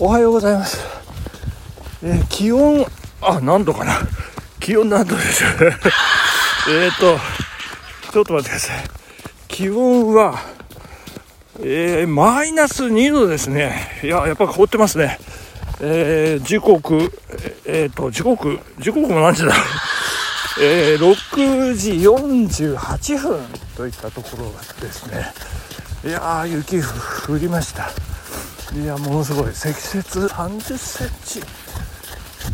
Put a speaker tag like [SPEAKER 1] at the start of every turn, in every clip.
[SPEAKER 1] おはようございます。えー気温、あ、何度かな。気温何度でしょう。えっと、ちょっと待ってください。気温は、えーマイナス2度ですね。いや、やっぱ凍ってますね。えー時刻、えっ、と、時刻、時刻も何時だ？ろう。えー6時48分といったところですね。いやー、雪降りました。いや、ものすごい。積雪30センチ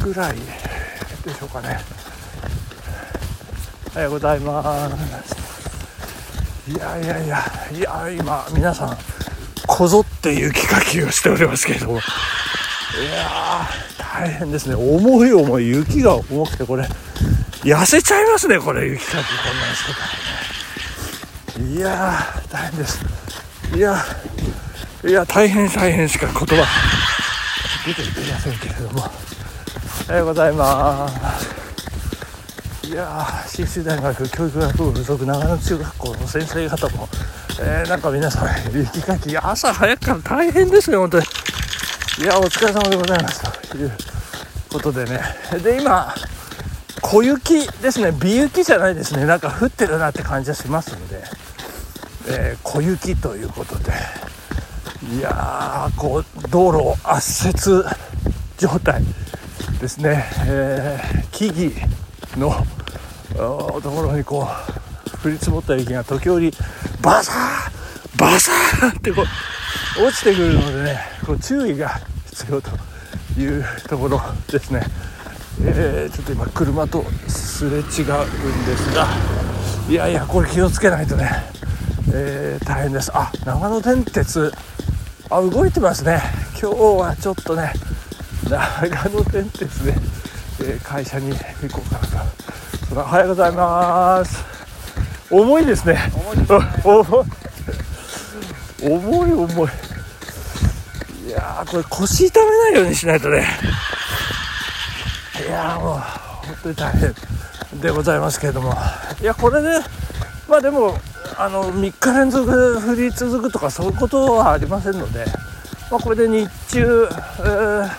[SPEAKER 1] ぐらいでしょうかね。おはようございます。いやいやいや、いや、今、皆さん、こぞって雪かきをしておりますけれども。いやー、大変ですね。重い重い、雪が重くて、これ、痩せちゃいますね、これ、雪かき、こんなんしてたらね。いやー、大変です。いや、いや、大変大変しか言葉出ていませんけれども。おはようございます。いやー、信州大学教育学部附属長野中学校の先生方も、えーなんか皆さん、雪かき、朝早くから大変ですね、本当に。いや、お疲れ様でございます。ということでね。で、今、小雪ですね、微雪じゃないですね、なんか降ってるなって感じがしますので、えー小雪ということで、いや、こう、道路圧雪状態ですね、えー木々のところにこう、降り積もった雪が時折、バサーバサーってこう、落ちてくるのでね、こう注意が必要というところですね。えーちょっと今車とすれ違うんですがいやいやこれ気をつけないとね、えー大変です。あ長野電鉄あ動いてますね。今日はちょっとね長野電鉄で、えー会社に行こうかなと。おはようございます。重いですね。重い 重い。重いい。やーこれ腰痛めないようにしないとね。いやーもう本当に大変でございますけれども。いやこれでまあでもあの3日連続降り続くとかそういうことはありませんので、まあ、これで日中、え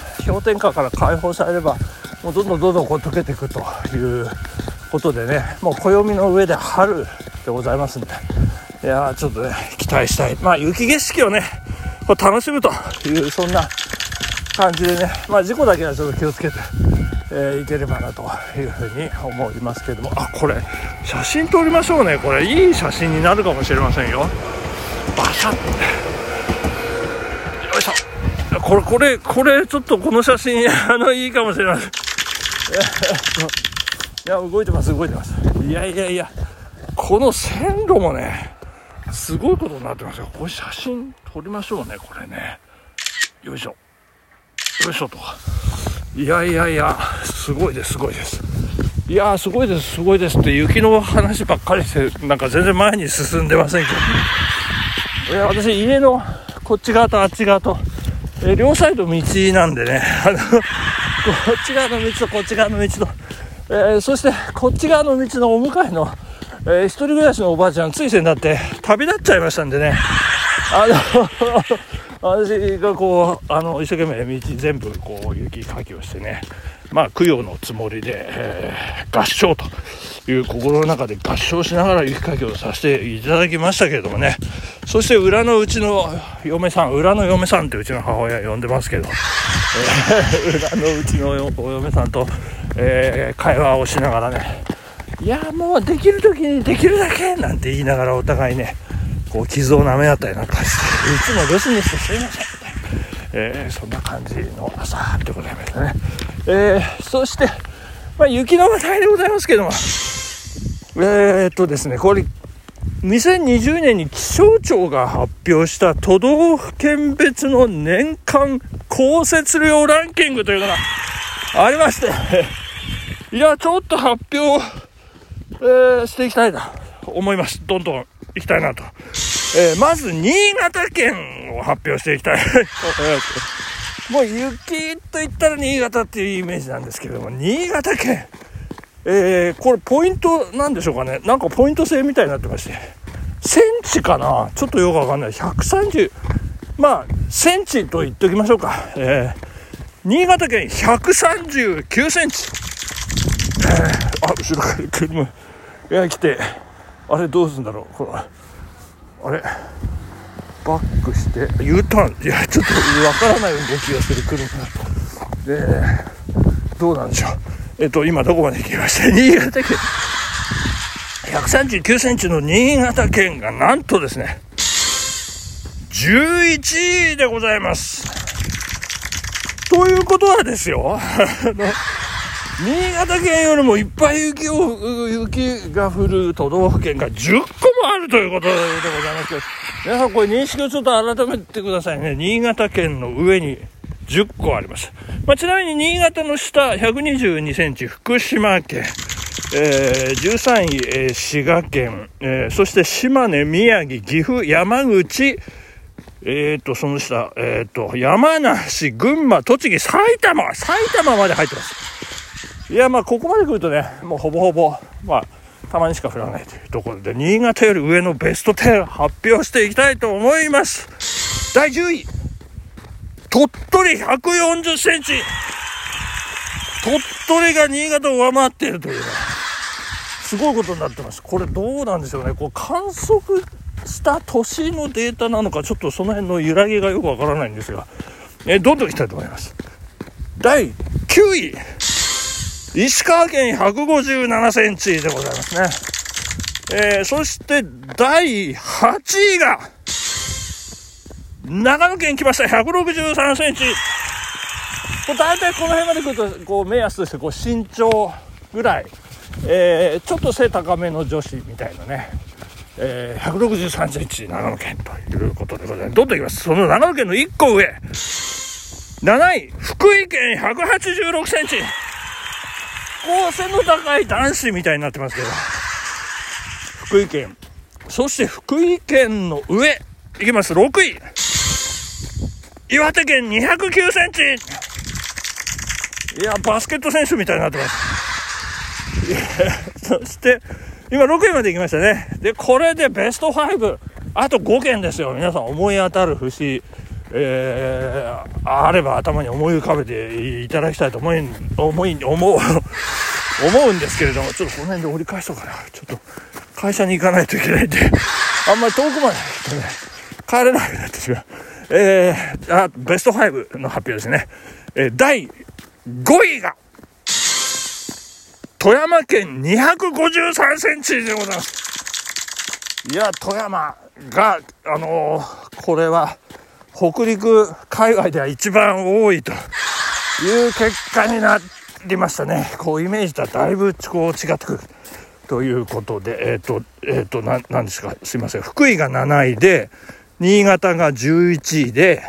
[SPEAKER 1] ー氷点下から解放されればもうどんどんどんどんこう溶けていくということでねもう暦の上で春でございますんでいやちょっとね期待したい。まあ雪景色をねこう楽しむというそんな感じでね、まあ、事故だけはちょっと気をつけて、えーいければなというふうに思いますけれども。あこれ写真撮りましょうね。これいい写真になるかもしれませんよ。バシャッ。よいしょ。これこれこれちょっとこの写真 あのいいかもしれません。いや動いてます動いてます。いやいやいや。この線路もねすごいことになってますよ。これ写真撮りましょうねこれね。よいしょ。よいしょと。いやいやいや、すごいです、すごいです。いやー、すごいです、すごいですって、雪の話ばっかりして、なんか全然前に進んでませんけど。いや、私、家のこっち側とあっち側と、え両サイド道なんでね、あの、こっち側の道とこっち側の道と、えーそして、こっち側の道のお向かいの、えー一人暮らしのおばあちゃん、ついせんだって、旅立っちゃいましたんでね。あの 私がこうあの一生懸命道全部こう雪かきをしてねまあ供養のつもりで、えー合唱という心の中で合唱しながら雪かきをさせていただきましたけれどもね。そして裏のうちの嫁さん裏の嫁さんってうちの母親呼んでますけど、えー裏のうちのお嫁さんと、えー会話をしながらね。いやもうできる時にできるだけなんて言いながらお互いねこう傷を舐め合ったりなんかしていつも留守にしてすいません。みたいな、えーそんな感じの朝でございましたね、えーそして、まあ、雪の話題でございますけどもえー、っとですねこれ2020年に気象庁が発表した都道府県別の年間降雪量ランキングというのがありまして いやちょっと発表えーしていきたいなと思います。どんどん行きたいなと。えーまず、新潟県を発表していきたい。もう雪と言ったら新潟っていうイメージなんですけれども、新潟県、えーこれポイントなんでしょうかね。なんかポイント制みたいになってまして、センチかなちょっとよくわかんない。130、まあ、センチと言っておきましょうか。えー、新潟県139センチ。えー、あ、後ろから車が来て、あれどうするんだろう。これあれバックして。U ターンいやちょっとわからない動きがする車。でどうなんでしょう。えっと今どこまで行きました？新潟県。139センチの新潟県がなんとですね11位でございます。ということはですよ新潟県よりもいっぱい雪を、雪が降る都道府県が10個もあるということでございますけど、皆さんこれ認識をちょっと改めてくださいね。新潟県の上に10個あります。まあ、ちなみに新潟の下122センチ、福島県、えー、13位、えー、滋賀県、えー、そして島根、宮城、岐阜、山口、えっ、と、その下、えっ、と、山梨、群馬、栃木、埼玉、埼玉まで入ってます。いや、まあ、ここまで来るとね、もうほぼほぼ、まあ、たまにしか降らないというところで、新潟より上のベスト10発表していきたいと思います。第10位、鳥取140センチ。鳥取が新潟を上回っているというね、すごいことになってます。これどうなんでしょうね。こう観測した年のデータなのか、ちょっとその辺の揺らぎがよくわからないんですが、えどんどんいきたいと思います。第9位。石川県157センチでございますね。えー、そして第8位が、長野県来ました、163センチ。こ大体この辺まで来ると、こう、目安として、こう、身長ぐらい、えー、ちょっと背高めの女子みたいなね、えー、163センチ、長野県ということでございます。どんどんいきます。その長野県の1個上、7位、福井県186センチ。構性の高い男子みたいになってますけど。福井県。そして福井県の上、いきます、6位。岩手県209センチ。いや、バスケット選手みたいになってます。そして、今6位まで行きましたね。で、これでベスト5。あと5件ですよ。皆さん思い当たる節。えー、あれば頭に思い浮かべていただきたいと思い、思い、思う、思うんですけれども、ちょっとこの辺で折り返そうかな。ちょっと会社に行かないといけないんで、あんまり遠くまで行ね、帰れなくなってしまう。えー、あ、ベスト5の発表ですね。えー、第5位が、富山県253センチでございます。いや、富山が、あのー、これは、北陸海外では一番多いという結果になりましたね。こうイメージとはだいぶこう違ってくる。ということで、えっ、ー、と、えっ、ー、と、な、なんですか、すいません。福井が7位で、新潟が11位で、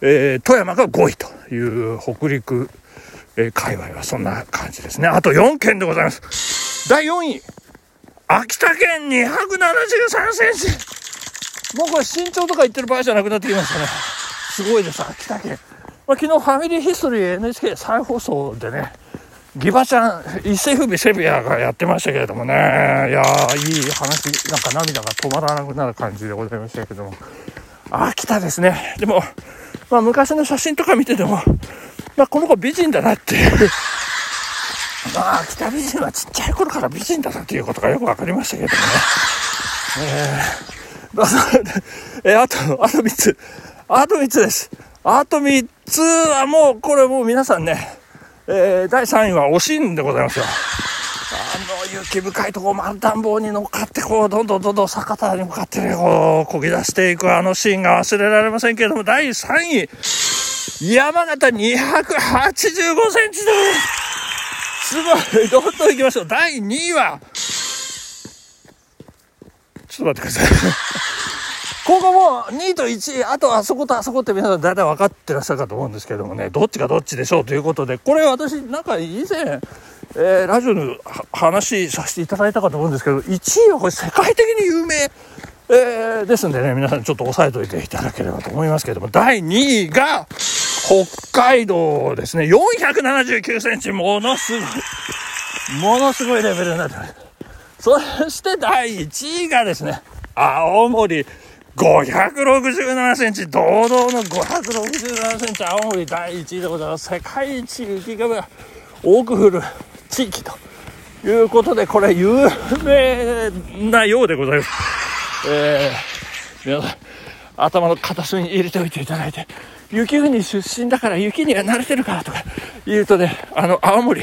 [SPEAKER 1] えー、富山が5位という北陸、えー、界隈はそんな感じですね。あと4県でございます。第4位、秋田県273センチ。もうこれ身長とか言ってる場合じゃなくなってきましたね。すごいです、秋田県。まあ、昨日ファミリーヒストリー NHK 再放送でね、ギバちゃん、一世風靡セビアがやってましたけれどもね、いやー、いい話、なんか涙が止まらなくなる感じでございましたけども、秋田ですね。でも、まあ昔の写真とか見てても、まあこの子美人だなっていう。まあ、秋田美人はちっちゃい頃から美人だなっていうことがよくわかりましたけどもね。えー え、あと、あと3つ。あと3つです。あと3つはもう、これもう皆さんね、えー、第3位は惜しんでございますよ。あの、雪深いとこ、丸暖房に乗っかって、こう、どんどんどんどん坂田に向かってね、こう、こぎ出していくあのシーンが忘れられませんけれども、第3位、山形285センチです。すごい、どんどん行きましょう。第2位は、ちょっと待ってください。ここも2位と1位、あとあそことあそこって皆さん大体分かってらっしゃるかと思うんですけどもね、どっちがどっちでしょうということで、これ私なんか以前、えー、ラジオの話させていただいたかと思うんですけど、1位はこれ世界的に有名、えー、ですんでね、皆さんちょっと押さえといていただければと思いますけども、第2位が北海道ですね、479センチ、ものすごい、ものすごいレベルになってます。そして第1位がですね、青森。567センチ、堂々の567センチ、青森第1位でございます。世界一雪が多く降る地域ということで、これ有名なようでございます。えー、皆さん、頭の片隅に入れておいていただいて、雪国出身だから雪には慣れてるからとか言うとね、あの、青森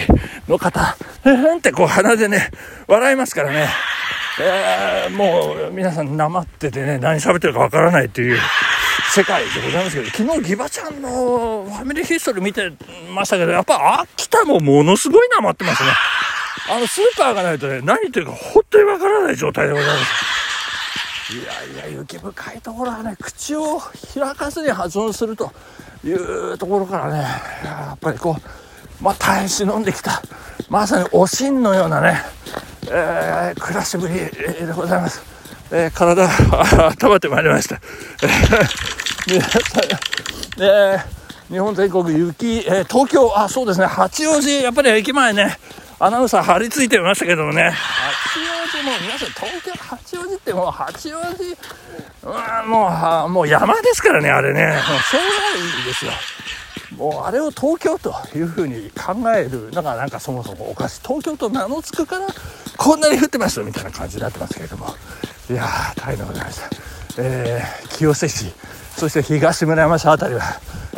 [SPEAKER 1] の方、へへんってこう鼻でね、笑いますからね。えー、もう皆さんなまっててね、何喋ってるかわからないっていう世界でございますけど、昨日ギバちゃんのファミリーヒストリー見てましたけど、やっぱ秋田もものすごいなまってますね。あの、スーパーがないとね、何言ってるか本当にわからない状態でございます。いやいや、雪深いところはね、口を開かずに発音するというところからね、やっぱりこう、まあ、耐え忍んできた、まさにおしんのようなね、えー、暮らしぶりでございます。えー、体、温まってまいりました。皆さん、えー、日本全国雪、えー、東京、あ、そうですね、八王子、やっぱり駅前ね、アナウンサー張り付いてましたけどもね、八王子も、皆さん、東京、八王子ってもう、八王子、うん、もう、もう山ですからね、あれね、もうしょうがないですよ。もうあれを東京というふうに考えるのがなんかそもそもおかしい東京と名の付くからこんなに降ってますみたいな感じになってますけれどもいやー大変でございました、えー、清瀬市そして東村山市辺りは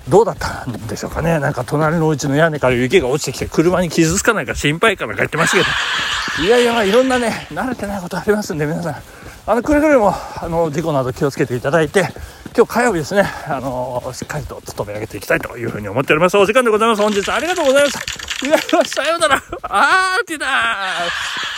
[SPEAKER 1] どうだったんでしょうかねなんか隣のうちの屋根から雪が落ちてきて車に傷つかないか心配かなんか言ってましたけどいやいやいろんなね慣れてないことありますんで皆さんあのくれぐれもあの事故など気をつけていただいて今日火曜日ですね、あのー、しっかりと務め上げていきたいというふうに思っております。お時間でございます。本日ありがとうございました。いや、さようなら。あーティだー